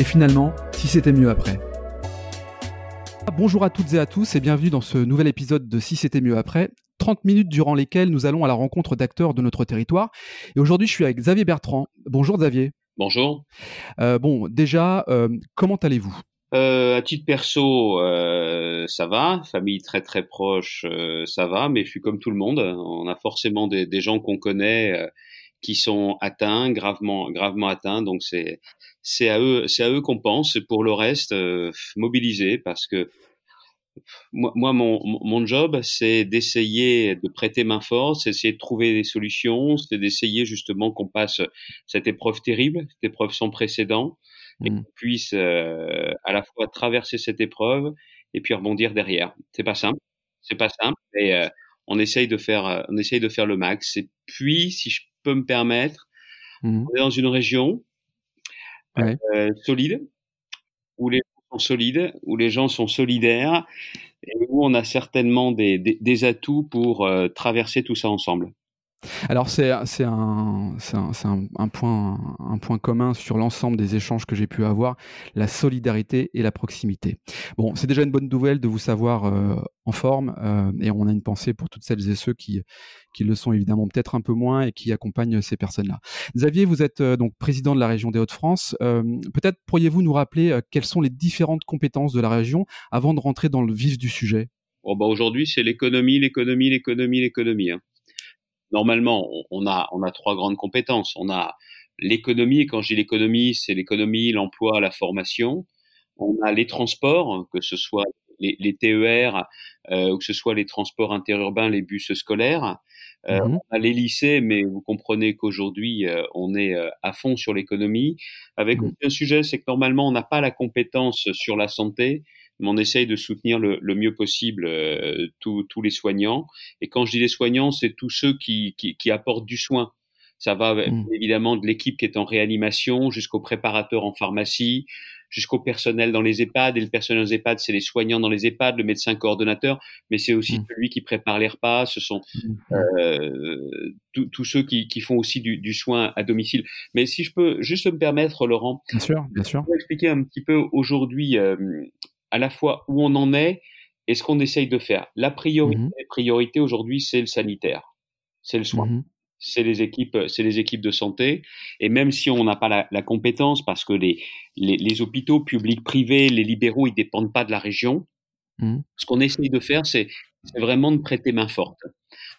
et finalement, si c'était mieux après. Bonjour à toutes et à tous et bienvenue dans ce nouvel épisode de Si c'était mieux après. 30 minutes durant lesquelles nous allons à la rencontre d'acteurs de notre territoire. Et aujourd'hui, je suis avec Xavier Bertrand. Bonjour Xavier. Bonjour. Euh, bon, déjà, euh, comment allez-vous? Euh, à titre perso, euh, ça va. Famille très très proche, euh, ça va. Mais je suis comme tout le monde. On a forcément des, des gens qu'on connaît euh, qui sont atteints, gravement gravement atteints. Donc c'est c'est à eux c'est à eux qu'on pense. Et pour le reste, mobiliser parce que moi, moi mon, mon job, c'est d'essayer de prêter main forte, c'est d'essayer de trouver des solutions, c'est d'essayer justement qu'on passe cette épreuve terrible, cette épreuve sans précédent et mmh. qu'on puisse euh, à la fois traverser cette épreuve et puis rebondir derrière. C'est pas simple, c'est pas simple, mais euh, on essaye de faire, on essaye de faire le max. Et puis, si je peux me permettre, mmh. on est dans une région ouais. euh, solide où les gens sont solides, où les gens sont solidaires et où on a certainement des, des, des atouts pour euh, traverser tout ça ensemble. Alors c'est un, un, un, point, un point commun sur l'ensemble des échanges que j'ai pu avoir, la solidarité et la proximité. Bon, c'est déjà une bonne nouvelle de vous savoir euh, en forme euh, et on a une pensée pour toutes celles et ceux qui, qui le sont évidemment peut-être un peu moins et qui accompagnent ces personnes-là. Xavier, vous êtes euh, donc président de la région des Hauts-de-France. Euh, peut-être pourriez-vous nous rappeler euh, quelles sont les différentes compétences de la région avant de rentrer dans le vif du sujet? Oh bah Aujourd'hui, c'est l'économie, l'économie, l'économie, l'économie. Hein normalement, on a, on a trois grandes compétences. On a l'économie, et quand je dis l'économie, c'est l'économie, l'emploi, la formation. On a les transports, que ce soit les, les TER, euh, ou que ce soit les transports interurbains, les bus scolaires. Euh, mmh. On a les lycées, mais vous comprenez qu'aujourd'hui, euh, on est euh, à fond sur l'économie. Avec mmh. un sujet, c'est que normalement, on n'a pas la compétence sur la santé, mais on essaye de soutenir le, le mieux possible euh, tous les soignants. Et quand je dis les soignants, c'est tous ceux qui, qui, qui, apportent du soin. Ça va mmh. évidemment de l'équipe qui est en réanimation jusqu'au préparateur en pharmacie, jusqu'au personnel dans les EHPAD. Et le personnel dans les EHPAD, c'est les soignants dans les EHPAD, le médecin coordonnateur, mais c'est aussi mmh. celui qui prépare les repas. Ce sont mmh. euh, tous ceux qui, qui, font aussi du, du, soin à domicile. Mais si je peux juste me permettre, Laurent, bien sûr, bien sûr, expliquer un petit peu aujourd'hui euh, à la fois où on en est et ce qu'on essaye de faire. La priorité, mmh. priorité aujourd'hui, c'est le sanitaire, c'est le soin. Mmh. C'est les équipes, c'est les équipes de santé. Et même si on n'a pas la, la, compétence, parce que les, les, les, hôpitaux publics, privés, les libéraux, ils dépendent pas de la région. Mmh. Ce qu'on essaye de faire, c'est vraiment de prêter main forte.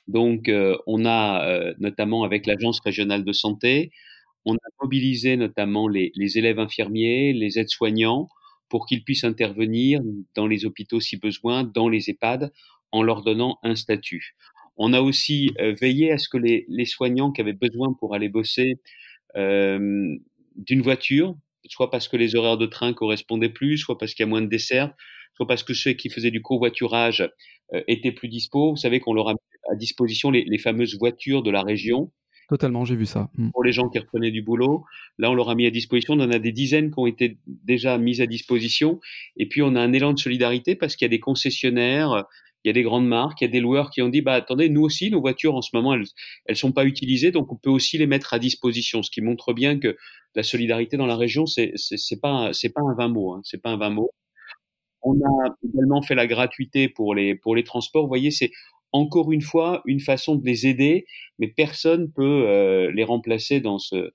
Donc, euh, on a euh, notamment avec l'agence régionale de santé, on a mobilisé notamment les, les élèves infirmiers, les aides-soignants, pour qu'ils puissent intervenir dans les hôpitaux si besoin, dans les EHPAD, en leur donnant un statut. On a aussi euh, veillé à ce que les, les, soignants qui avaient besoin pour aller bosser euh, d'une voiture, soit parce que les horaires de train correspondaient plus, soit parce qu'il y a moins de desserts, soit parce que ceux qui faisaient du covoiturage euh, étaient plus dispo. Vous savez qu'on leur a mis à disposition les fameuses voitures de la région Totalement, j'ai vu ça. Mmh. Pour les gens qui reprenaient du boulot, là, on leur a mis à disposition. On en a des dizaines qui ont été déjà mises à disposition. Et puis, on a un élan de solidarité parce qu'il y a des concessionnaires, il y a des grandes marques, il y a des loueurs qui ont dit, bah, attendez, nous aussi, nos voitures, en ce moment, elles, elles sont pas utilisées, donc on peut aussi les mettre à disposition. Ce qui montre bien que la solidarité dans la région, c'est, c'est pas, c'est pas un vain mot, hein, c'est pas un vain mot. On a également fait la gratuité pour les, pour les transports. Vous voyez, c'est, encore une fois une façon de les aider, mais personne peut euh, les remplacer dans ce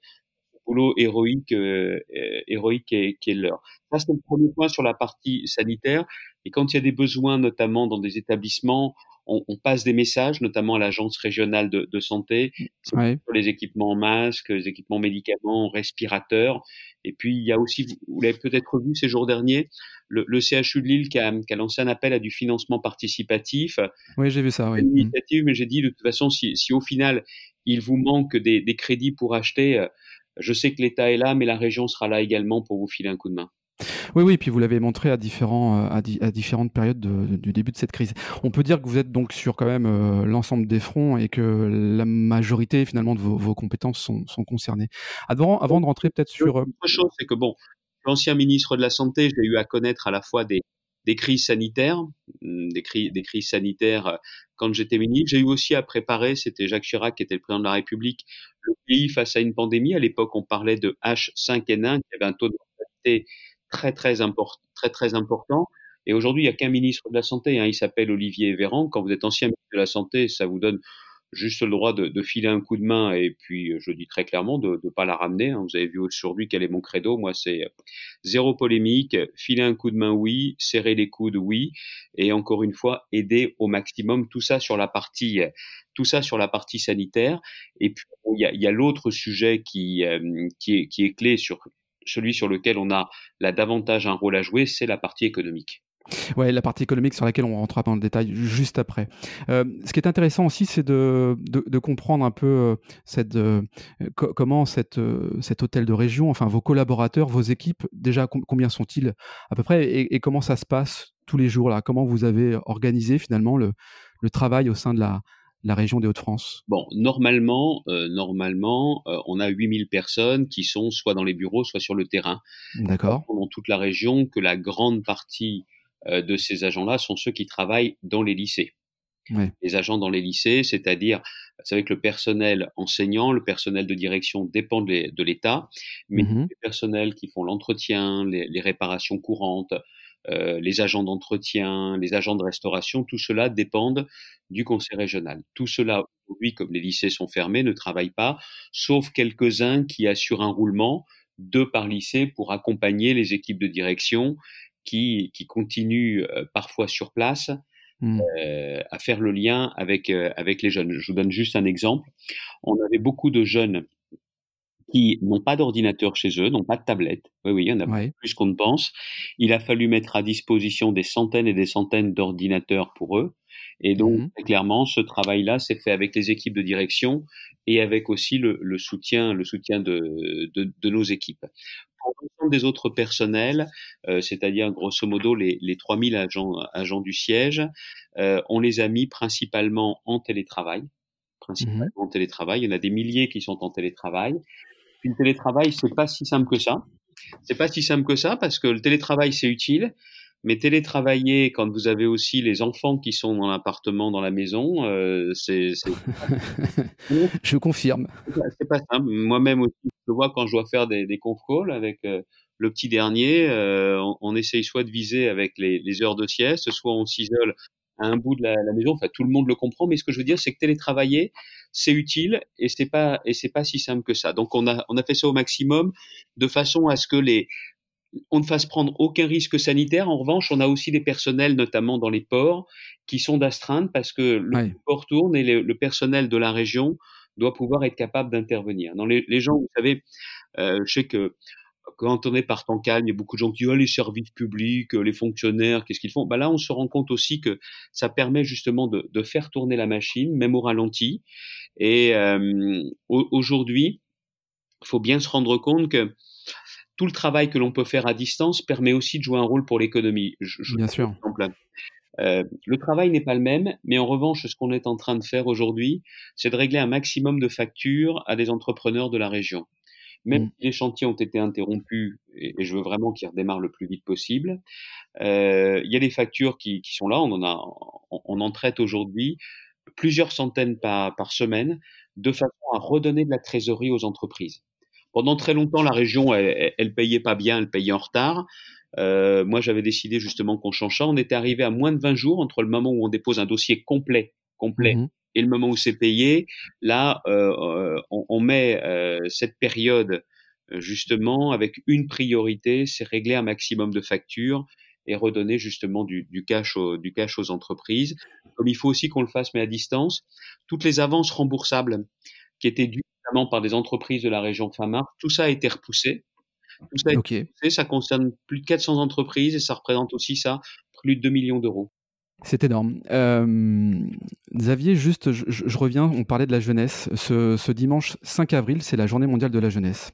boulot héroïque, euh, héroïque qui est, qui est leur. Ça, c'est le premier point sur la partie sanitaire. Et quand il y a des besoins, notamment dans des établissements, on, on passe des messages, notamment à l'agence régionale de, de santé, ouais. sur les équipements masques, les équipements médicaments, respirateurs. Et puis, il y a aussi, vous l'avez peut-être vu ces jours derniers, le, le, CHU de Lille qui a, qui a, lancé un appel à du financement participatif. Oui, j'ai vu ça. Oui. Une initiative, mais j'ai dit de toute façon, si, si, au final il vous manque des, des crédits pour acheter, je sais que l'État est là, mais la région sera là également pour vous filer un coup de main. Oui, oui, puis vous l'avez montré à, différents, à, différentes périodes du début de cette crise. On peut dire que vous êtes donc sur quand même l'ensemble des fronts et que la majorité finalement de vos, compétences sont, concernées. Avant, avant de rentrer peut-être sur... Autre chose, c'est que bon, l'ancien ministre de la Santé, j'ai eu à connaître à la fois des, des crises sanitaires, des, des crises sanitaires euh, quand j'étais ministre. J'ai eu aussi à préparer, c'était Jacques Chirac qui était le président de la République, le pays face à une pandémie. À l'époque, on parlait de H5N1, qui avait un taux de mortalité très très, important, très très important. Et aujourd'hui, il n'y a qu'un ministre de la Santé, hein, il s'appelle Olivier Véran. Quand vous êtes ancien ministre de la Santé, ça vous donne juste le droit de, de, filer un coup de main et puis je dis très clairement de ne pas la ramener. Hein. Vous avez vu aujourd'hui quel est mon credo. Moi, c'est zéro polémique, filer un coup de main, oui, serrer les coudes, oui, et encore une fois, aider au maximum. Tout ça sur la partie, tout ça sur la partie sanitaire. Et puis il y a, y a l'autre sujet qui, euh, qui, est, qui est clé sur celui sur lequel on a là davantage un rôle à jouer, c'est la partie économique. Ouais, la partie économique sur laquelle on rentrera dans le détail juste après. Euh, ce qui est intéressant aussi, c'est de, de, comprendre un peu euh, cette, euh, comment cette, cet hôtel de région, enfin vos collaborateurs, vos équipes, déjà combien sont-ils à peu près et, comment ça se passe tous les jours là? Comment vous avez organisé finalement le, le travail au sein de la, la région des Hauts-de-France? Bon, normalement, normalement, on a 8000 personnes qui sont soit dans les bureaux, soit sur le terrain. D'accord. Dans toute la région, que la grande partie euh, de ces agents-là sont ceux qui travaillent dans les lycées. Les agents dans les lycées, c'est-à-dire, vous savez que le personnel enseignant, le personnel de direction dépend de l'État, mais mmh les personnels qui font l'entretien, les, réparations courantes, euh, les agents d'entretien, les agents de restauration, tout cela dépendent du conseil régional. Tout cela, aujourd'hui, comme les lycées sont fermés, ne travaillent pas, sauf quelques-uns qui assurent un roulement, deux par lycée, pour accompagner les équipes de direction qui, qui continuent euh, parfois sur place mmh. euh, à faire le lien avec, euh, avec les jeunes. Je vous donne juste un exemple. On avait beaucoup de jeunes qui n'ont pas d'ordinateur chez eux, n'ont pas de tablette. Oui, oui, il y en a plus qu'on ne pense. Il a fallu mettre à disposition des centaines et des centaines d'ordinateurs pour eux. Et donc, mmh clairement, ce travail-là s'est fait avec les équipes de direction et avec aussi le, le soutien, le soutien de, de, de, nos équipes l'ensemble des autres personnels, euh, c'est-à-dire grosso modo les, les 3000 agents, agents du siège, euh, on les a mis principalement en télétravail. Principalement mmh en télétravail. Il y en a des milliers qui sont en télétravail. Puis le télétravail, c'est pas si simple que ça. C'est pas si simple que ça parce que le télétravail, c'est utile. Mais télétravailler quand vous avez aussi les enfants qui sont dans l'appartement, dans la maison, euh, c'est. je confirme. C'est pas simple. Moi-même aussi, je vois quand je dois faire des, des conf calls avec euh, le petit dernier, euh, on, essaye soit de viser avec les, les, heures de sieste, soit on s'isole à un bout de la, la, maison. Enfin, tout le monde le comprend. Mais ce que je veux dire, c'est que télétravailler, c'est utile et c'est pas et c'est pas si simple que ça. Donc on a on a fait ça au maximum de façon à ce que les on ne fasse prendre aucun risque sanitaire. En revanche, on a aussi des personnels, notamment dans les ports, qui sont d'astreinte parce que le port tourne et le, personnel de la région doit pouvoir être capable d'intervenir. Dans les, gens, vous savez, euh, je sais que quand on est par temps calme, il y a beaucoup de gens qui disent oh, les services publics, les fonctionnaires, qu'est-ce qu'ils font? Bah Là, on se rend compte aussi que ça permet justement de, faire tourner la machine, même au ralenti. Et euh, aujourd'hui, il faut bien se rendre compte que tout le travail que l'on peut faire à distance permet aussi de jouer un rôle pour l'économie. Bien sûr. Euh, le travail n'est pas le même, mais en revanche, ce qu'on est en train de faire aujourd'hui, c'est de régler un maximum de factures à des entrepreneurs de la région. Même mm. si les chantiers ont été interrompus, et, je veux vraiment qu'ils redémarrent le plus vite possible, euh, il y a des factures qui, qui, sont là, on en, a, on, en traite aujourd'hui plusieurs centaines par, par semaine, de façon à redonner de la trésorerie aux entreprises. Pendant très longtemps, la région, elle, elle, payait pas bien, elle payait en retard. Euh, moi, j'avais décidé justement qu'on change ça. On était arrivé à moins de 20 jours entre le moment où on dépose un dossier complet, complet, mmh et le moment où c'est payé. Là, euh, euh on, on, met euh, cette période justement avec une priorité, c'est régler un maximum de factures et redonner justement du, du, cash du cash aux entreprises. Comme il faut aussi qu'on le fasse, mais à distance, toutes les avances remboursables qui étaient dues par des entreprises de la région Famar. Tout ça a été repoussé. Tout ça a été repoussé. Ça concerne plus de 400 entreprises et ça représente aussi ça plus de 2 millions d'euros. C'est énorme. Euh, Xavier, juste, je, reviens, on parlait de la jeunesse. Ce, dimanche 5 avril, c'est la journée mondiale de la jeunesse.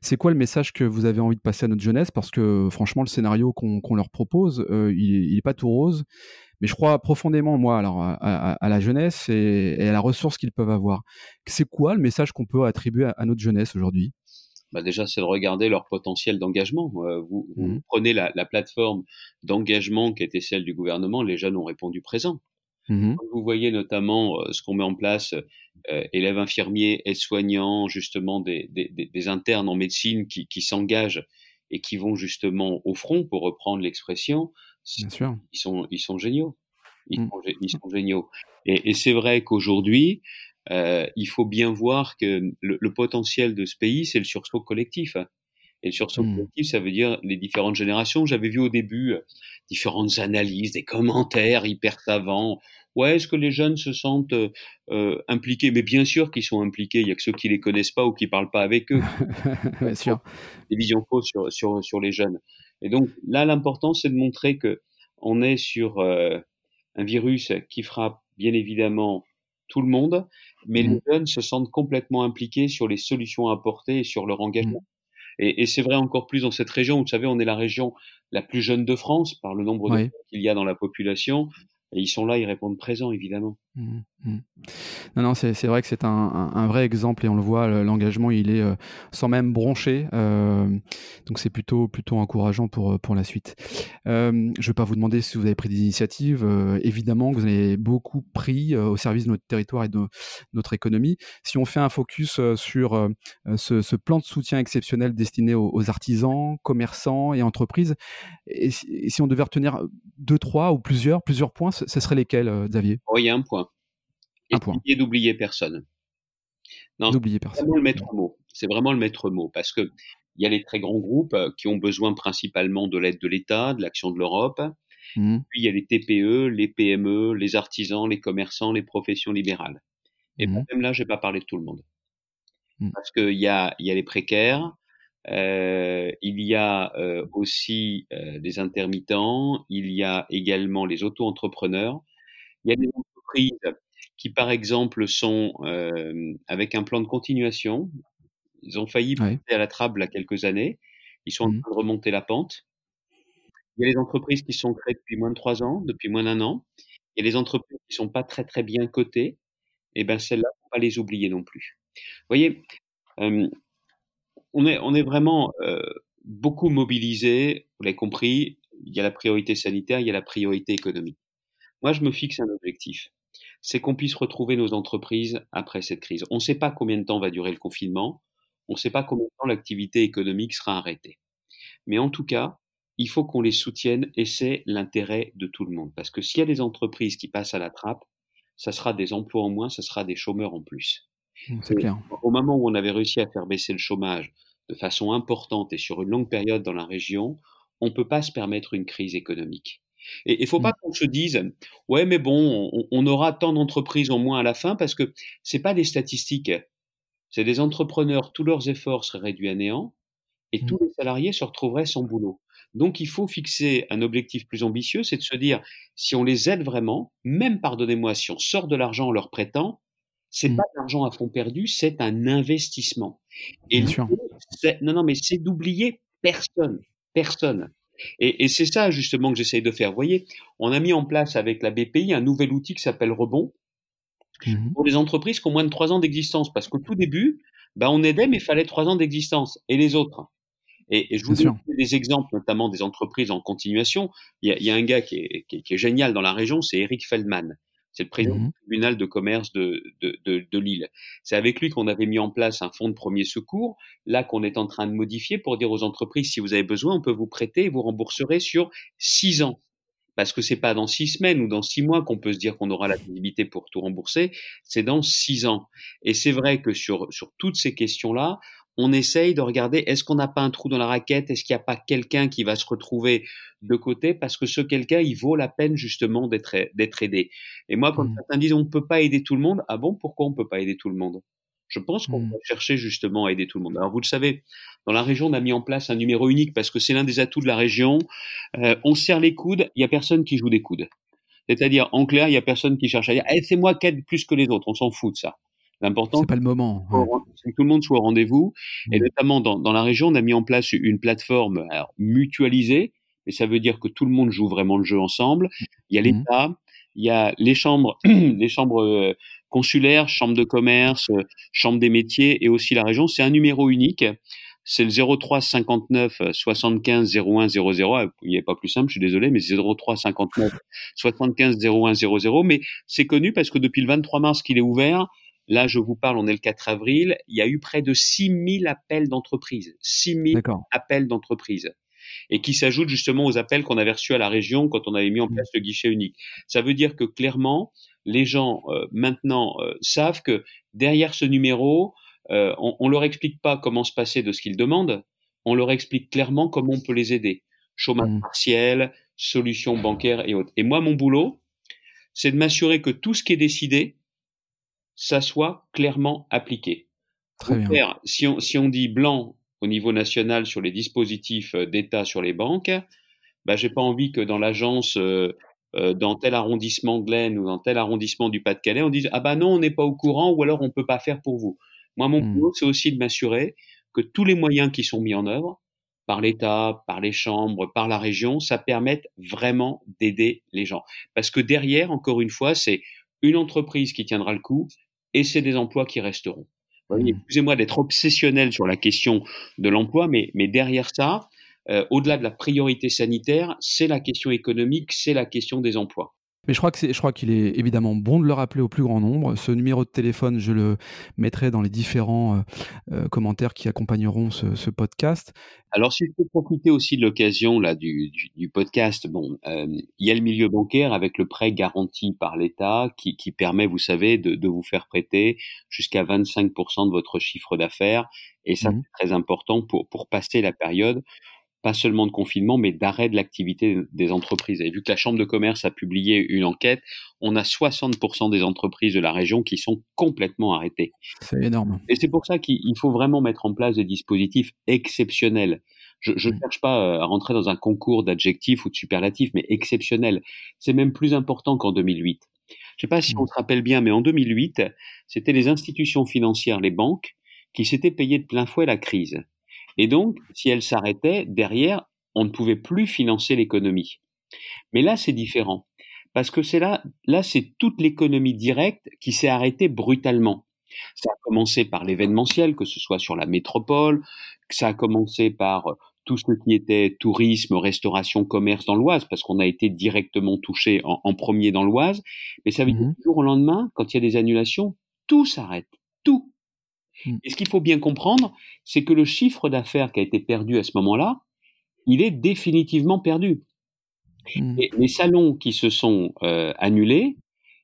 C'est quoi le message que vous avez envie de passer à notre jeunesse? Parce que franchement, le scénario qu'on leur propose, euh, il n'est pas tout rose. Mais je crois profondément, moi, alors, à, la jeunesse et, à la ressource qu'ils peuvent avoir. C'est quoi le message qu'on peut attribuer à notre jeunesse aujourd'hui? Bah déjà, c'est de regarder leur potentiel d'engagement. Euh, vous, mmh. prenez la, la plateforme d'engagement qui était celle du gouvernement, les jeunes ont répondu présent. Mmh. Vous voyez notamment euh, ce qu'on met en place, euh, élèves infirmiers, aides-soignants, justement des, des, des, internes en médecine qui, qui s'engagent et qui vont justement au front, pour reprendre l'expression. Bien sûr. Ils sont, ils sont géniaux. Ils, mmh. sont, ils sont géniaux. Et, et c'est vrai qu'aujourd'hui, euh, il faut bien voir que le, potentiel de ce pays, c'est le sursaut collectif. Et le sursaut mmh. collectif, ça veut dire les différentes générations. J'avais vu au début euh, différentes analyses, des commentaires hyper savants. Ouais, est-ce que les jeunes se sentent euh, impliqués? Mais bien sûr qu'ils sont impliqués. Il y a que ceux qui les connaissent pas ou qui parlent pas avec eux. bien sûr. Des visions fausses sur, sur, sur les jeunes. Et donc là, l'important, c'est de montrer que on est sur un virus qui frappe bien évidemment tout le monde, mais les mmh. jeunes se sentent complètement impliqués sur les solutions à apporter et sur leur engagement. Mmh. Et, et c'est vrai encore plus dans cette région. Vous savez, on est la région la plus jeune de France par le nombre de qu'il y a dans la population. Et ils sont là, ils répondent présent, évidemment. Mmh, mmh. Non, non, c'est vrai que c'est un, vrai exemple et on le voit, l'engagement, il est euh, sans même broncher. Euh, donc c'est plutôt, plutôt encourageant pour, euh, pour la suite. Je ne vais pas vous demander si vous avez pris des initiatives. Évidemment vous avez beaucoup pris au service de notre territoire et de notre économie. Si on fait un focus sur ce, plan de soutien exceptionnel destiné aux, artisans, commerçants et entreprises, et si, on devait retenir deux, trois ou plusieurs, plusieurs points, ce serait lesquels, Xavier? Oh, il y a un point. Point. d'oublier personne. Non. C'est vraiment le maître mot. C'est vraiment le maître mot parce que il y a les très grands groupes euh, qui ont besoin principalement de l'aide de l'État, de l'action de l'Europe. Mmh. Puis il y a les TPE, les PME, les artisans, les commerçants, les professions libérales. Et mmh. même là, je vais pas parler de tout le monde. Mmh. Parce qu'il y a, y a les précaires, euh, il y a euh, aussi euh, des intermittents, il y a également les auto-entrepreneurs, il y a des entreprises qui, par exemple, sont euh, avec un plan de continuation. Ils ont failli passer à la trappe il y a quelques années. Ils sont en mmh. train de remonter la pente. Il y a les entreprises qui sont créées depuis moins de trois ans, depuis moins d'un an. Il y a les entreprises qui sont pas très très bien cotées. Et eh ben celles-là, faut pas les oublier non plus. Vous voyez, euh, on est, on est vraiment euh, beaucoup mobilisé, vous l'avez compris, il y a la priorité sanitaire, il y a la priorité économique. Moi, je me fixe un objectif, c'est qu'on puisse retrouver nos entreprises après cette crise. On ne sait pas combien de temps va durer le confinement, on ne sait pas combien de temps l'activité économique sera arrêtée. Mais en tout cas, il faut qu'on les soutienne et c'est l'intérêt de tout le monde. Parce que s'il y a des entreprises qui passent à la trappe, ça sera des emplois en moins, ça sera des chômeurs en plus. C'est clair. Au moment où on avait réussi à faire baisser le chômage de façon importante et sur une longue période dans la région, on ne peut pas se permettre une crise économique. Et il faut pas mmh. qu'on se dise, ouais, mais bon, on, aura tant d'entreprises en moins à la fin parce que c'est pas des statistiques. C'est des entrepreneurs, tous leurs efforts seraient réduits à néant et tous mmh. les salariés se retrouveraient sans boulot. Donc il faut fixer un objectif plus ambitieux, c'est de se dire, si on les aide vraiment, même pardonnez-moi, si on sort de l'argent en leur prêtant, c'est mmh. pas de l'argent à fond perdu, c'est un investissement. Et non, non, mais c'est d'oublier personne, personne. Et, et c'est ça justement que j'essaye de faire. Vous voyez, on a mis en place avec la BPI un nouvel outil qui s'appelle Rebond mmh pour les entreprises qui ont moins de trois ans d'existence, parce qu'au tout début, ben on aidait, mais il fallait trois ans d'existence. Et les autres? Et, et, je vous donne des exemples, notamment des entreprises en continuation. Il y a, il y a un gars qui est, qui, qui est, génial dans la région, c'est Eric Feldman. C'est le président mmh du tribunal de commerce de, de, de, de Lille. C'est avec lui qu'on avait mis en place un fonds de premier secours, là qu'on est en train de modifier pour dire aux entreprises, si vous avez besoin, on peut vous prêter et vous rembourserez sur six ans. Parce que c'est pas dans six semaines ou dans six mois qu'on peut se dire qu'on aura la visibilité pour tout rembourser, c'est dans six ans. Et c'est vrai que sur, sur toutes ces questions-là, on essaye de regarder est-ce qu'on n'a pas un trou dans la raquette, est-ce qu'il n'y a pas quelqu'un qui va se retrouver de côté? Parce que ce quelqu'un, il vaut la peine justement d'être d'être aidé. Et moi, quand mmh. certains disent on ne peut pas aider tout le monde, ah bon, pourquoi on ne peut pas aider tout le monde? Je pense qu'on mmh. va chercher justement à aider tout le monde. Alors vous le savez, dans la région, on a mis en place un numéro unique parce que c'est l'un des atouts de la région. Euh, on serre les coudes, il y a personne qui joue des coudes. C'est-à-dire, en clair, il y a personne qui cherche à dire eh, c'est moi qui aide plus que les autres. On s'en fout de ça. L'important, c'est pas le moment. C'est que tout le monde soit au rendez-vous. Et notamment dans, dans, la région, on a mis en place une plateforme alors, mutualisée, mais ça veut dire que tout le monde joue vraiment le jeu ensemble. Il y a mmh. l'État, il y a les chambres, les chambres euh, consulaires, chambres de commerce, euh, chambres des métiers et aussi la région. C'est un numéro unique. C'est le 03 59 75 01 00. Il n'est pas plus simple, je suis désolé, mais 03 59 75 01 00. Mais c'est connu parce que depuis le 23 mars qu'il est ouvert, Là, je vous parle, on est le 4 avril, il y a eu près de 6000 appels d'entreprises. 6000 appels d'entreprises. Et qui s'ajoutent justement aux appels qu'on avait reçus à la région quand on avait mis en mmh. place le guichet unique. Ça veut dire que clairement, les gens euh, maintenant euh, savent que derrière ce numéro, euh, on, on leur explique pas comment se passer de ce qu'ils demandent, on leur explique clairement comment on peut les aider. Chômage mmh. partiel, solutions bancaires et autres. Et moi, mon boulot, c'est de m'assurer que tout ce qui est décidé, ça soit clairement appliqué. Très bien. si, on, si on dit blanc au niveau national sur les dispositifs euh, d'État sur les banques, bah, j'ai pas envie que dans l'agence, euh, euh, dans tel arrondissement de l'Aisne ou dans tel arrondissement du Pas-de-Calais, on dise ah bah non, on n'est pas au courant ou alors on peut pas faire pour vous. Moi, mon mmh. boulot, c'est aussi de m'assurer que tous les moyens qui sont mis en œuvre par l'État, par les chambres, par la région, ça permette vraiment d'aider les gens. Parce que derrière, encore une fois, c'est une entreprise qui tiendra le coup, et c'est des emplois qui resteront. Mmh. Excusez-moi d'être obsessionnel sur la question de l'emploi, mais, mais derrière ça, euh, au-delà de la priorité sanitaire, c'est la question économique, c'est la question des emplois. Mais je crois que je crois qu'il est évidemment bon de le rappeler au plus grand nombre. Ce numéro de téléphone, je le mettrai dans les différents euh, euh, commentaires qui accompagneront ce, podcast. Alors, si je peux profiter aussi de l'occasion là du, du, podcast, bon, euh, il y a le milieu bancaire avec le prêt garanti par l'État qui, qui, permet, vous savez, de, de vous faire prêter jusqu'à 25% de votre chiffre d'affaires. Et ça, mmh c'est très important pour, pour passer la période pas seulement de confinement, mais d'arrêt de l'activité des entreprises. Et vu que la Chambre de commerce a publié une enquête, on a 60% des entreprises de la région qui sont complètement arrêtées. C'est énorme. Et c'est pour ça qu'il faut vraiment mettre en place des dispositifs exceptionnels. Je ne cherche pas euh, à rentrer dans un concours d'adjectifs ou de superlatifs, mais exceptionnels. C'est même plus important qu'en 2008. Je ne sais pas si on se rappelle bien, mais en 2008, c'était les institutions financières, les banques, qui s'étaient payées de plein fouet la crise. Et donc, si elle s'arrêtait, derrière, on ne pouvait plus financer l'économie. Mais là, c'est différent. Parce que c'est là, là, c'est toute l'économie directe qui s'est arrêtée brutalement. Ça a commencé par l'événementiel, que ce soit sur la métropole, ça a commencé par euh, tout ce qui était tourisme, restauration, commerce dans l'Oise, parce qu'on a été directement touché en, premier dans l'Oise. Mais ça veut dire mmh que du jour au lendemain, quand il y a des annulations, tout s'arrête. Mmh. Et ce qu'il faut bien comprendre, c'est que le chiffre d'affaires qui a été perdu à ce moment-là, il est définitivement perdu. Mmh. Et les salons qui se sont euh, annulés,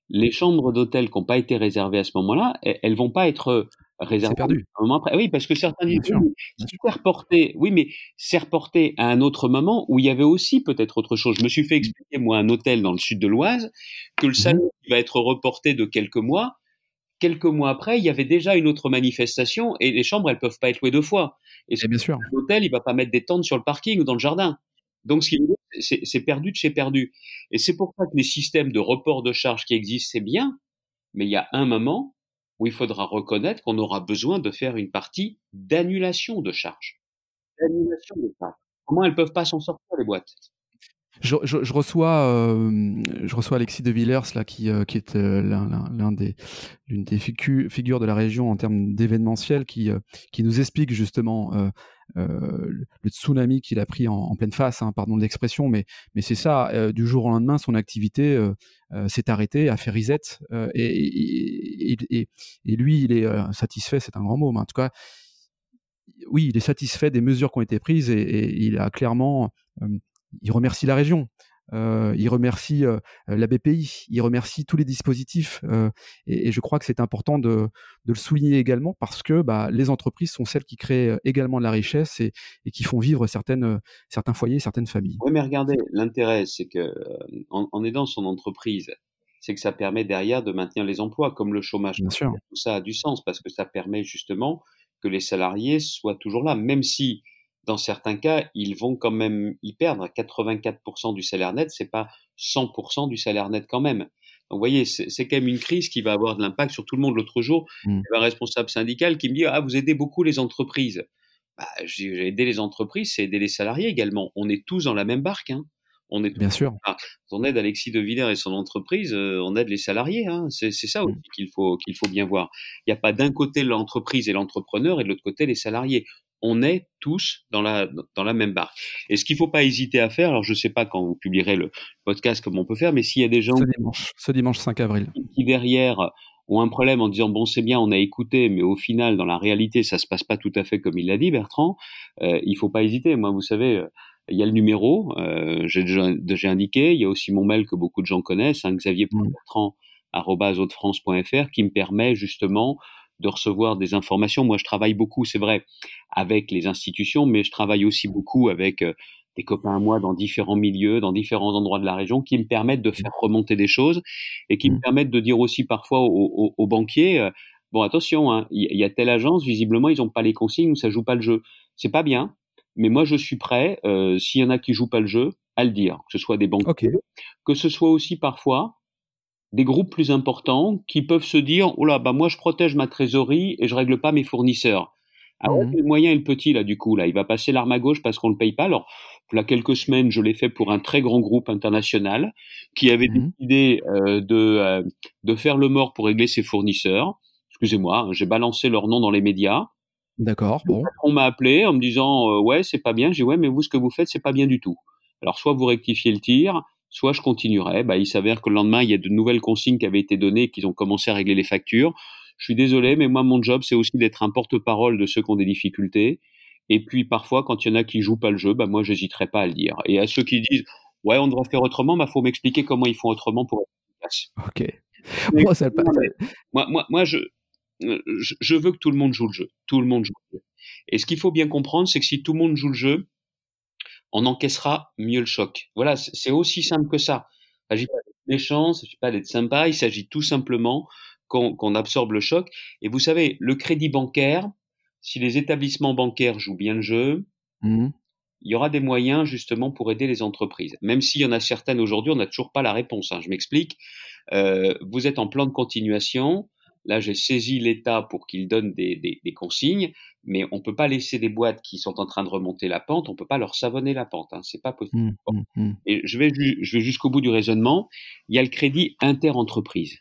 les chambres d'hôtel qui n'ont pas été réservées à ce moment-là, elles, vont pas être réservées perdu. un moment après. Oui, parce que certains disent c'est reporté. Oui, mais c'est reporté à un autre moment où il y avait aussi peut-être autre chose. Je me suis fait expliquer moi un hôtel dans le sud de l'Oise que le mmh salon va être reporté de quelques mois, quelques mois après, il y avait déjà une autre manifestation et les chambres, elles peuvent pas être louées deux fois. Et, bien sûr. L'hôtel, il va pas mettre des tentes sur le parking ou dans le jardin. Donc, c'est perdu de chez perdu. Et c'est pour ça que les systèmes de report de charges qui existent, c'est bien, mais il y a un moment où il faudra reconnaître qu'on aura besoin de faire une partie d'annulation de charges. D'annulation de charges. Comment elles peuvent pas s'en sortir, les boîtes? Je, je, je, reçois, euh, je reçois Alexis de Villers là, qui, euh, qui est euh, l'un des, l'une des figures de la région en termes d'événementiel, qui, euh, qui nous explique justement le tsunami qu'il a pris en, pleine face, hein, pardon de l'expression, mais, mais c'est ça. du jour au lendemain, son activité s'est arrêtée, a fait reset, et, et, et, et, lui, il est satisfait. C'est un grand mot, mais en tout cas, oui, il est satisfait des mesures qui ont été prises et, il a clairement il remercie la région. Euh, il remercie euh, la BPI, il remercie tous les dispositifs euh, et, je crois que c'est important de, le souligner également parce que bah, les entreprises sont celles qui créent également de la richesse et, qui font vivre certaines, certains foyers, certaines familles. Oui, mais regardez, l'intérêt, c'est que en, aidant son entreprise, c'est que ça permet derrière de maintenir les emplois, comme le chômage. Bien sûr. Tout ça a du sens parce que ça permet justement que les salariés soient toujours là, même si dans certains cas, ils vont quand même y perdre. 84% du salaire net, c'est pas 100% du salaire net quand même. Donc, vous voyez, c'est quand même une crise qui va avoir de l'impact sur tout le monde. L'autre jour, mmh. il y avait un responsable syndical qui me dit Ah, vous aidez beaucoup les entreprises. Bah, j'ai aidé les entreprises, c'est aider les salariés également. On est tous dans la même barque. Hein. On est bien sûr. on aide Alexis de Villers et son entreprise, euh, on aide les salariés. Hein. C'est ça aussi mmh. qu'il faut qu'il faut bien voir. Il n'y a pas d'un côté l'entreprise et l'entrepreneur et de l'autre côté les salariés on est tous dans la, dans la même barque. Et ce qu'il ne faut pas hésiter à faire, alors je ne sais pas quand vous publierez le podcast comment on peut faire, mais s'il y a des gens ce dimanche, ce dimanche 5 avril. qui derrière ont un problème en disant bon c'est bien on a écouté mais au final dans la réalité ça se passe pas tout à fait comme il l'a dit Bertrand euh, il faut pas hésiter. Moi vous savez euh, il y a le numéro euh, j'ai déjà indiqué. Il y a aussi mon mail que beaucoup de gens connaissent hein, xavier.bertrand qui me permet justement de recevoir des informations. Moi, je travaille beaucoup, c'est vrai, avec les institutions, mais je travaille aussi beaucoup avec euh, des copains à moi dans différents milieux, dans différents endroits de la région, qui me permettent de mmh. faire remonter des choses et qui me mmh. permettent de dire aussi parfois aux, banquiers, euh, bon attention, hein, il y, a telle agence, visiblement ils n'ont pas les consignes, ça joue pas le jeu. C'est pas bien, mais moi je suis prêt, euh, s'il y en a qui jouent pas le jeu, à le dire, que ce soit des banquiers, que ce soit aussi parfois des groupes plus importants qui peuvent se dire oh là bah moi je protège ma trésorerie et je règle pas mes fournisseurs. Alors mmh. le moyen et le petit là du coup là? Il va passer l'arme à gauche parce qu'on ne paye pas? Alors là quelques semaines je l'ai fait pour un très grand groupe international qui avait mmh. décidé euh, de euh, de faire le mort pour régler ses fournisseurs. Excusez-moi, hein, j'ai balancé leur nom dans les médias. D'accord. Bon. On m'a appelé en me disant euh, ouais c'est pas bien. J'ai dit ouais mais vous ce que vous faites c'est pas bien du tout. Alors soit vous rectifiez le tir, soit je continuerai. Bah, il s'avère que le lendemain, il y a de nouvelles consignes qui avaient été données, qu'ils ont commencé à régler les factures. Je suis désolé, mais moi, mon job, c'est aussi d'être un porte-parole de ceux qui ont des difficultés. Et puis, parfois, quand il y en a qui jouent pas le jeu, bah, moi, j'hésiterai pas à le dire. Et à ceux qui disent, ouais, on devrait faire autrement, bah, faut m'expliquer comment ils font autrement pour être efficace. Ok. moi, ça moi, moi, moi je, je veux que tout le monde joue le jeu. Tout le monde joue le jeu. Et ce qu'il faut bien comprendre, c'est que si tout le monde joue le jeu, on encaissera mieux le choc. Voilà, c'est aussi simple que ça. Il ne s'agit pas d'être méchant, il ne s'agit pas d'être sympa, il s'agit tout simplement qu'on absorbe le choc. Et vous savez, le crédit bancaire, si les établissements bancaires jouent bien le jeu, mmh. il y aura des moyens justement pour aider les entreprises. Même s'il y en a certaines aujourd'hui, on n'a toujours pas la réponse. Hein. Je m'explique. Euh, vous êtes en plan de continuation, Là, j'ai saisi l'État pour qu'il donne des, des, des, consignes, mais on peut pas laisser des boîtes qui sont en train de remonter la pente, on peut pas leur savonner la pente, hein, c'est pas possible. Mmh, mmh, mmh. Et je vais, je vais jusqu'au bout du raisonnement. Il y a le crédit interentreprise.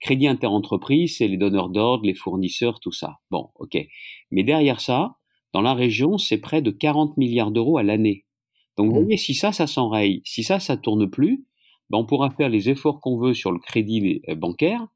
Crédit interentreprise, c'est les donneurs d'ordre, les fournisseurs, tout ça. Bon, ok. Mais derrière ça, dans la région, c'est près de 40 milliards d'euros à l'année. Donc, vous voyez, si ça, ça s'enraye, si ça, ça tourne plus, ben, on pourra faire les efforts qu'on veut sur le crédit euh, bancaire,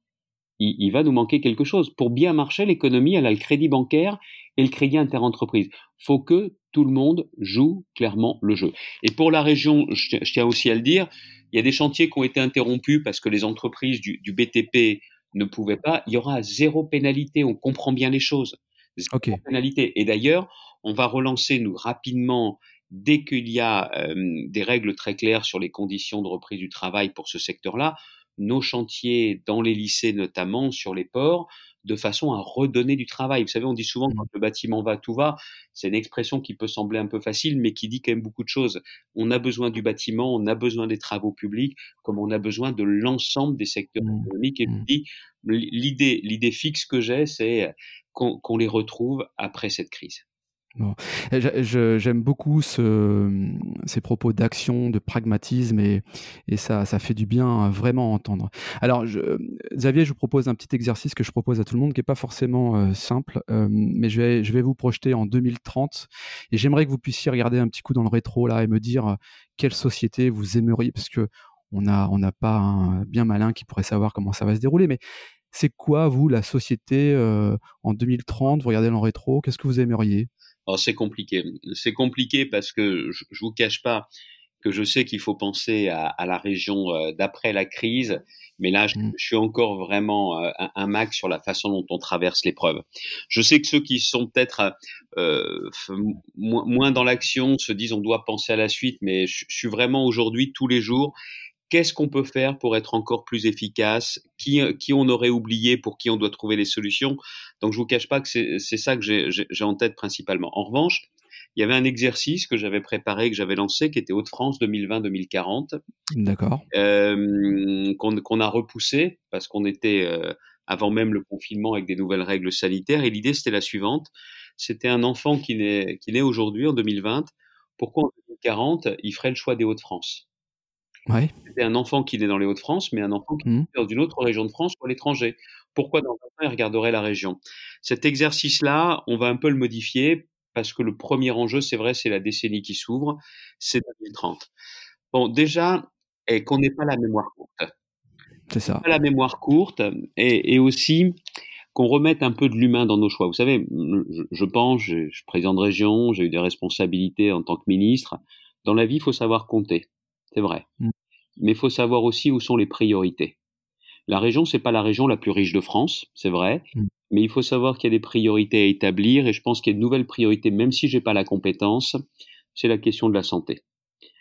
il, va nous manquer quelque chose. Pour bien marcher, l'économie, elle a le crédit bancaire et le crédit interentreprise. faut que tout le monde joue clairement le jeu. Et pour la région, je, tiens aussi à le dire, il y a des chantiers qui ont été interrompus parce que les entreprises du, BTP ne pouvaient pas. Il y aura zéro pénalité. On comprend bien les choses. Zéro pénalité. Et d'ailleurs, on va relancer, nous, rapidement, dès qu'il y a euh, des règles très claires sur les conditions de reprise du travail pour ce secteur-là, nos chantiers dans les lycées notamment, sur les ports, de façon à redonner du travail. Vous savez, on dit souvent mmh. quand le bâtiment va, tout va. C'est une expression qui peut sembler un peu facile, mais qui dit quand même beaucoup de choses. On a besoin du bâtiment, on a besoin des travaux publics, comme on a besoin de l'ensemble des secteurs mmh. économiques. Et mmh. l'idée, l'idée fixe que j'ai, c'est qu'on les retrouve après cette crise. J'aime beaucoup ce, ces propos d'action, de pragmatisme et, et ça, ça fait du bien vraiment entendre. Alors, Xavier, je vous propose un petit exercice que je propose à tout le monde qui n'est pas forcément euh, simple, euh, mais je vais, je vais vous projeter en 2030 et j'aimerais que vous puissiez regarder un petit coup dans le rétro là et me dire euh, quelle société vous aimeriez, parce que on n'a on pas un bien malin qui pourrait savoir comment ça va se dérouler, mais c'est quoi, vous, la société en 2030 Vous regardez le rétro, qu'est-ce que vous aimeriez? Alors c'est compliqué. C'est compliqué parce que je, je vous cache pas que je sais qu'il faut penser à, à la région euh, d'après la crise, mais là je, mmh. suis encore vraiment euh, un, un, max sur la façon dont on traverse l'épreuve. Je sais que ceux qui sont peut-être euh, moins dans l'action se disent on doit penser à la suite, mais je, je suis vraiment aujourd'hui tous les jours qu'est-ce qu'on peut faire pour être encore plus efficace, qui, qui on aurait oublié, pour qui on doit trouver les solutions? Donc je vous cache pas que c'est ça que j'ai en tête principalement. En revanche, il y avait un exercice que j'avais préparé, que j'avais lancé, qui était Hauts-de-France 2020-2040. D'accord. Euh, qu'on a repoussé parce qu'on était euh, avant même le confinement avec des nouvelles règles sanitaires. Et l'idée, c'était la suivante. C'était un enfant qui naît, qui naît aujourd'hui, en 2020. Pourquoi en 2040, il ferait le choix des Hauts-de-France? Ouais. C'était un enfant qui naît dans les Hauts-de-France, mais un enfant qui mmh. dans une autre région de France ou à l'étranger. Pourquoi dans un temps, il regarderait la région? Cet exercice-là, on va un peu le modifier parce que le premier enjeu, c'est vrai, c'est la décennie qui s'ouvre, c'est 2030. Bon, déjà, et qu'on n'ait pas la mémoire courte. C'est ça. Pas la mémoire courte et, et aussi qu'on remette un peu de l'humain dans nos choix. Vous savez, je, je pense, je, je suis président de région, j'ai eu des responsabilités en tant que ministre. Dans la vie, il faut savoir compter, c'est vrai. Mmh. Mais il faut savoir aussi où sont les priorités. La région, c'est pas la région la plus riche de France, c'est vrai, mmh. mais il faut savoir qu'il y a des priorités à établir et je pense qu'il y a de nouvelles priorités, même si j'ai pas la compétence, c'est la question de la santé.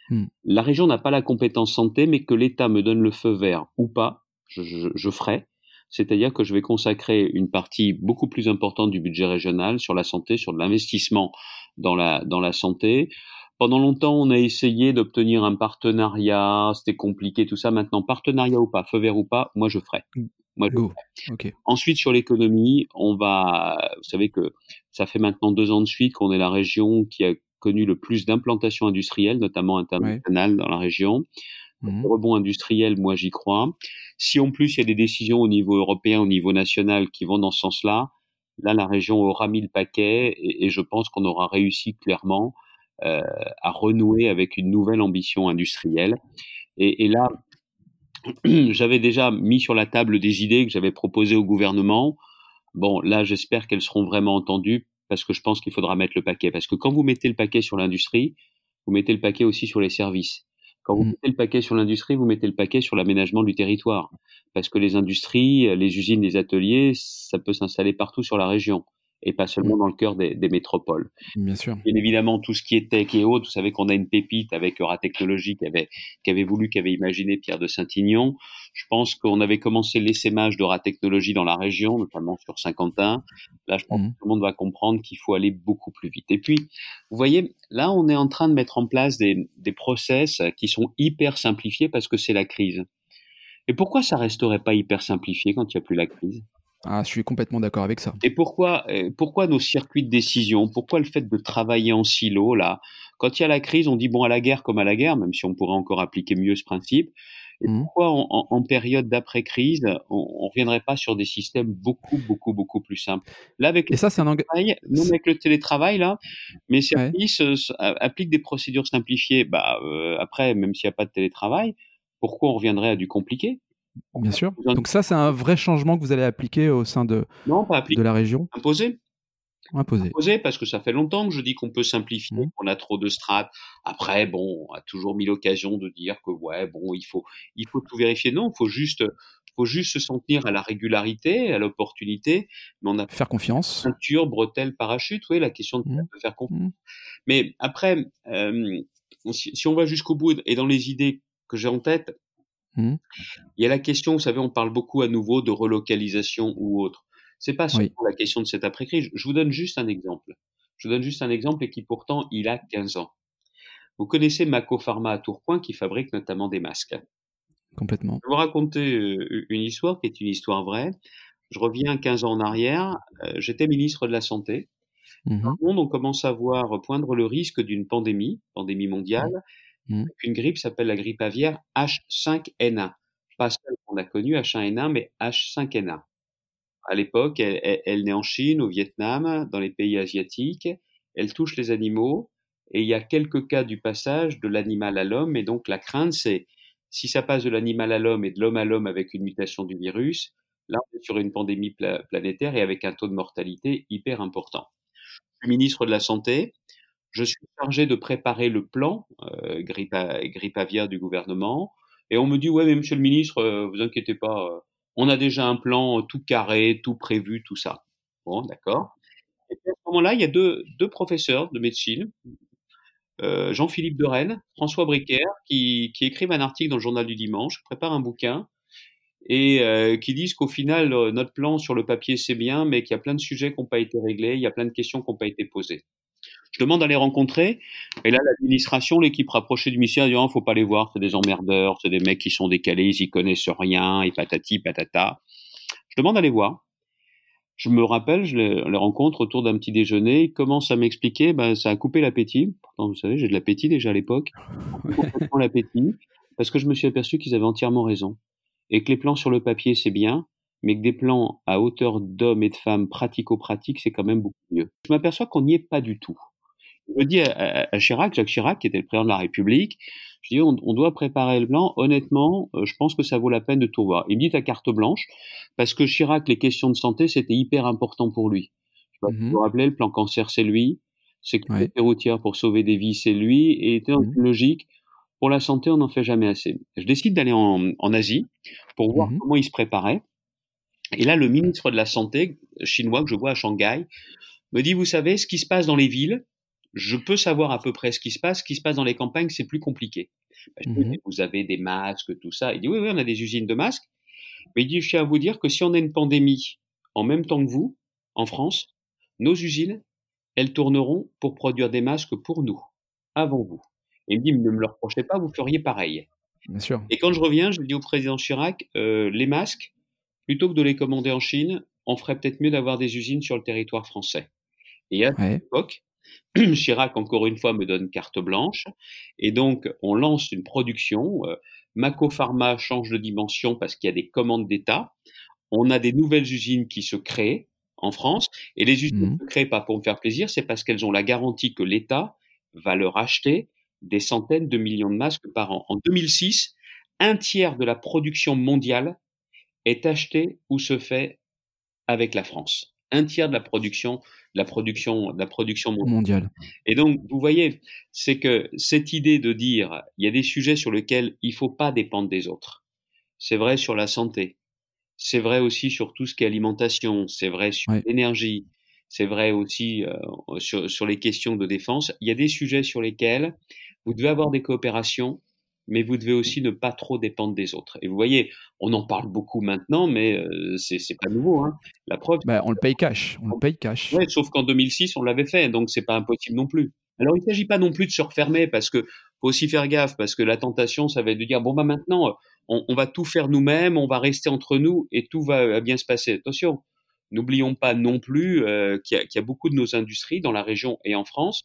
Mmh. La région n'a pas la compétence santé, mais que l'État me donne le feu vert ou pas, je, je, je ferai. C'est-à-dire que je vais consacrer une partie beaucoup plus importante du budget régional sur la santé, sur de l'investissement dans la, dans la santé. Pendant longtemps, on a essayé d'obtenir un partenariat, c'était compliqué, tout ça. Maintenant, partenariat ou pas, feu vert ou pas, moi je ferai. Moi, je ferai. Ensuite, sur l'économie, on va, vous savez que ça fait maintenant deux ans de suite qu'on est la région qui a connu le plus d'implantations industrielles, notamment internationales dans la région. Mmh. Rebond industriel, moi j'y crois. Si en plus il y a des décisions au niveau européen, au niveau national qui vont dans ce sens-là, là la région aura mis le paquet et, et je pense qu'on aura réussi clairement à renouer avec une nouvelle ambition industrielle. Et, et là, j'avais déjà mis sur la table des idées que j'avais proposées au gouvernement. Bon, là, j'espère qu'elles seront vraiment entendues parce que je pense qu'il faudra mettre le paquet. Parce que quand vous mettez le paquet sur l'industrie, vous mettez le paquet aussi sur les services. Quand vous mmh. mettez le paquet sur l'industrie, vous mettez le paquet sur l'aménagement du territoire. Parce que les industries, les usines, les ateliers, ça peut s'installer partout sur la région et pas seulement mmh. dans le cœur des, des, métropoles. Bien sûr. Bien évidemment, tout ce qui est tech et autres, vous savez qu'on a une pépite avec Eura Technologies qui avait, qui avait voulu, qui avait imaginé Pierre de Saint-Ignon. Je pense qu'on avait commencé l'essaimage d'Eura Technologies dans la région, notamment sur Saint-Quentin. Là, je pense mmh. que tout le monde va comprendre qu'il faut aller beaucoup plus vite. Et puis, vous voyez, là, on est en train de mettre en place des, des process qui sont hyper simplifiés parce que c'est la crise. Et pourquoi ça resterait pas hyper simplifié quand il n'y a plus la crise? Ah, je suis complètement d'accord avec ça. Et pourquoi, euh, pourquoi nos circuits de décision? Pourquoi le fait de travailler en silo là? Quand il y a la crise, on dit bon à la guerre comme à la guerre, même si on pourrait encore appliquer mieux ce principe. Et mmh. pourquoi en, en, période d'après-crise, on, on reviendrait pas sur des systèmes beaucoup, beaucoup, beaucoup plus simples? Là, avec et ça, c'est un non avec le télétravail là, mes services ouais. euh, appliquent des procédures simplifiées. Bah euh, après, même s'il n'y a pas de télétravail, pourquoi on reviendrait à du compliqué? Bien sûr. Donc ça, c'est un vrai changement que vous allez appliquer au sein de, non, pas appliquer. de la région Imposer. Imposer. Imposer parce que ça fait longtemps que je dis qu'on peut simplifier, mmh. qu'on a trop de strates. Après, bon, on a toujours mis l'occasion de dire que ouais, bon, il faut, il faut tout vérifier. Non, il faut juste, faut juste se sentir à la régularité, à l'opportunité. Mais on a faire confiance. Ceinture, bretelle, parachute. Oui, la question de, mmh. faire confiance. Mmh. Mais après, euh, si, si on va jusqu'au bout et dans les idées que j'ai en tête, Mmh. Il y a la question, vous savez, on parle beaucoup à nouveau de relocalisation ou autre. C'est pas seulement oui. la question de cette après-crise. Je vous donne juste un exemple. Je vous donne juste un exemple et qui pourtant, il a 15 ans. Vous connaissez Mako Pharma à Tourcoing qui fabrique notamment des masques. Complètement. Je vais vous raconter euh, une histoire qui est une histoire vraie. Je reviens 15 ans en arrière. Euh, j'étais ministre de la Santé. Mmh. Dans le monde, on commence à voir poindre le risque d'une pandémie, pandémie mondiale, Mmh. Une grippe s'appelle la grippe aviaire H5N1. Pas celle qu'on a connue H1N1, mais H5N1. À l'époque, elle, naît en Chine, au Vietnam, dans les pays asiatiques. Elle touche les animaux et il y a quelques cas du passage de l'animal à l'homme. Et donc la crainte, c'est si ça passe de l'animal à l'homme et de l'homme à l'homme avec une mutation du virus, là on est sur une pandémie pla planétaire et avec un taux de mortalité hyper important. Le ministre de la Santé, je suis chargé de préparer le plan euh, grippe, grippe, aviaire du gouvernement. Et on me dit, ouais, mais monsieur le ministre, euh, vous inquiétez pas, euh, on a déjà un plan tout carré, tout prévu, tout ça. Bon, d'accord. Et à ce moment-là, il y a deux, deux professeurs de médecine, euh, Jean-Philippe de François Bricaire, qui, qui écrivent un article dans le journal du dimanche, préparent un bouquin, et euh, qui disent qu'au final, notre plan sur le papier, c'est bien, mais qu'il y a plein de sujets qui n'ont pas été réglés, il y a plein de questions qui n'ont pas été posées. Je demande à les rencontrer. Et là, l'administration, l'équipe rapprochée du ministère dit, oh, faut pas les voir, c'est des emmerdeurs, c'est des mecs qui sont décalés, ils y connaissent rien, et patati, patata. Je demande à les voir. Je me rappelle, je les, rencontre autour d'un petit déjeuner, ils commencent à m'expliquer, ben, ça a coupé l'appétit. Pourtant, vous savez, j'ai de l'appétit déjà à l'époque. l'appétit. Parce que je me suis aperçu qu'ils avaient entièrement raison. Et que les plans sur le papier, c'est bien, mais que des plans à hauteur d'hommes et de femmes pratico-pratiques, c'est quand même beaucoup mieux. Je m'aperçois qu'on n'y est pas du tout. Je dis à, Chirac, Jacques Chirac, qui était le président de la République, je dis on, doit préparer le plan. Honnêtement, euh, je pense que ça vaut la peine de tout voir. Il me dit à carte blanche, parce que Chirac, les questions de santé, c'était hyper important pour lui. Je vais mmh vous rappeler, le plan cancer, c'est lui. Sécurité routière pour sauver des vies, c'est lui. Et était dans mmh une logique, pour la santé, on n'en fait jamais assez. Je décide d'aller en, en, Asie pour voir mmh comment il se préparait. Et là, le ministre de la Santé chinois que je vois à Shanghai me dit, vous savez, ce qui se passe dans les villes, je peux savoir à peu près ce qui se passe. Ce qui se passe dans les campagnes, c'est plus compliqué. Mmh vous avez des masques, tout ça. Il dit, oui, oui, on a des usines de masques. Mais il dit, je tiens à vous dire que si on a une pandémie en même temps que vous, en France, nos usines, elles tourneront pour produire des masques pour nous, avant vous. Et il me dit, ne me le reprochez pas, vous feriez pareil. Bien sûr. Et quand je reviens, je dis au président Chirac, euh, les masques, plutôt que de les commander en Chine, on ferait peut-être mieux d'avoir des usines sur le territoire français. Et à cette époque, Chirac, encore une fois, me donne carte blanche. Et donc, on lance une production. Euh, Maco Pharma change de dimension parce qu'il y a des commandes d'État. On a des nouvelles usines qui se créent en France. Et les usines ne mmh. se créent pas pour me faire plaisir, c'est parce qu'elles ont la garantie que l'État va leur acheter des centaines de millions de masques par an. En 2006, un tiers de la production mondiale est acheté ou se fait avec la France. Un tiers de la production, la production, la production mondiale. Et donc, vous voyez, c'est que cette idée de dire, il y a des sujets sur lesquels il faut pas dépendre des autres. C'est vrai sur la santé. C'est vrai aussi sur tout ce qui est alimentation. C'est vrai sur l'énergie. C'est vrai aussi euh, sur, sur les questions de défense. Il y a des sujets sur lesquels vous devez avoir des coopérations mais vous devez aussi ne pas trop dépendre des autres. Et vous voyez, on en parle beaucoup maintenant, mais euh, c'est pas nouveau. Hein. La preuve. Bah, on le paye cash. On le paye cash. Ouais, sauf qu'en 2006, on l'avait fait, donc c'est pas impossible non plus. Alors il ne s'agit pas non plus de se refermer parce que faut aussi faire gaffe parce que la tentation, ça va être de dire bon bah maintenant, on, on va tout faire nous-mêmes, on va rester entre nous et tout va, bien se passer. Attention, n'oublions pas non plus euh, qu'il y, y, a beaucoup de nos industries dans la région et en France.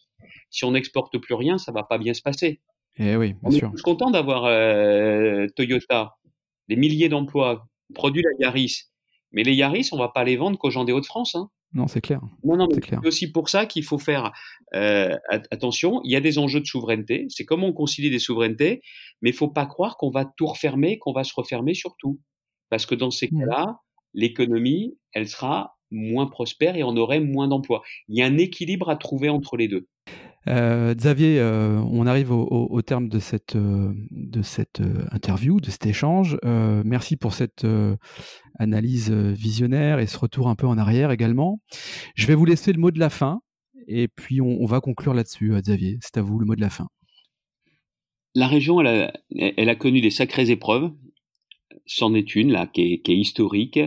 Si on n'exporte plus rien, ça va pas bien se passer. Eh oui, bien sûr. Je suis content d'avoir euh, Toyota, des milliers d'emplois, produit la Yaris. Mais les Yaris, on va pas les vendre qu'aux gens des Hauts-de-France. Hein. Non, c'est clair. Non, non, c'est aussi pour ça qu'il faut faire euh, attention. Il y a des enjeux de souveraineté. C'est comment on concilie des souverainetés, mais il faut pas croire qu'on va tout refermer, qu'on va se refermer sur tout. Parce que dans ces mmh. cas-là, l'économie, elle sera moins prospère et on aurait moins d'emplois. Il y a un équilibre à trouver entre les deux. Euh, Xavier, euh, on arrive au, terme de cette, euh, de cette interview, de cet échange. merci pour cette analyse visionnaire et ce retour un peu en arrière également. Je vais vous laisser le mot de la fin et puis on, va conclure là-dessus, Xavier. C'est à vous le mot de la fin. La région, elle a, connu des sacrées épreuves. C'en est une là qui est historique.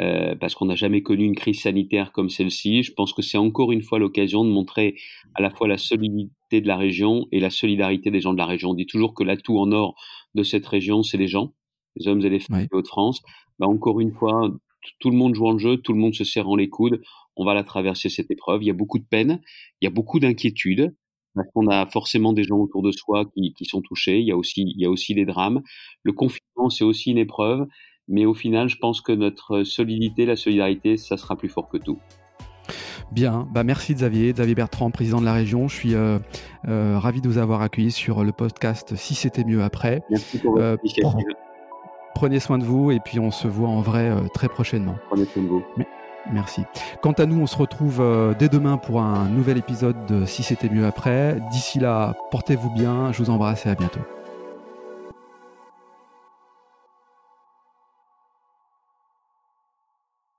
Euh, parce qu'on n'a jamais connu une crise sanitaire comme celle-ci. Je pense que c'est encore une fois l'occasion de montrer à la fois la solidité de la région et la solidarité des gens de la région. On dit toujours que l'atout en or de cette région, c'est les gens, les hommes et les femmes de Haute-France. Bah, encore une fois, tout le monde joue en le jeu, tout le monde se serrant les coudes. On va la traverser cette épreuve. Il y a beaucoup de peine, il y a beaucoup d'inquiétude. Parce qu'on a forcément des gens autour de soi qui, qui sont touchés. Il y a aussi, il y a aussi des drames. Le confinement, c'est aussi une épreuve. Mais au final, je pense que notre solidité, la solidarité, ça sera plus fort que tout. Bien, bah merci Xavier, Xavier Bertrand, président de la région. Je suis euh, euh, ravi de vous avoir accueilli sur le podcast Si c'était mieux après. Merci pour votre euh, Prenez soin de vous et puis on se voit en vrai très prochainement. Prenez soin de vous. merci. Quant à nous, on se retrouve dès demain pour un nouvel épisode de Si c'était mieux après. D'ici là, portez-vous bien. Je vous embrasse et à bientôt.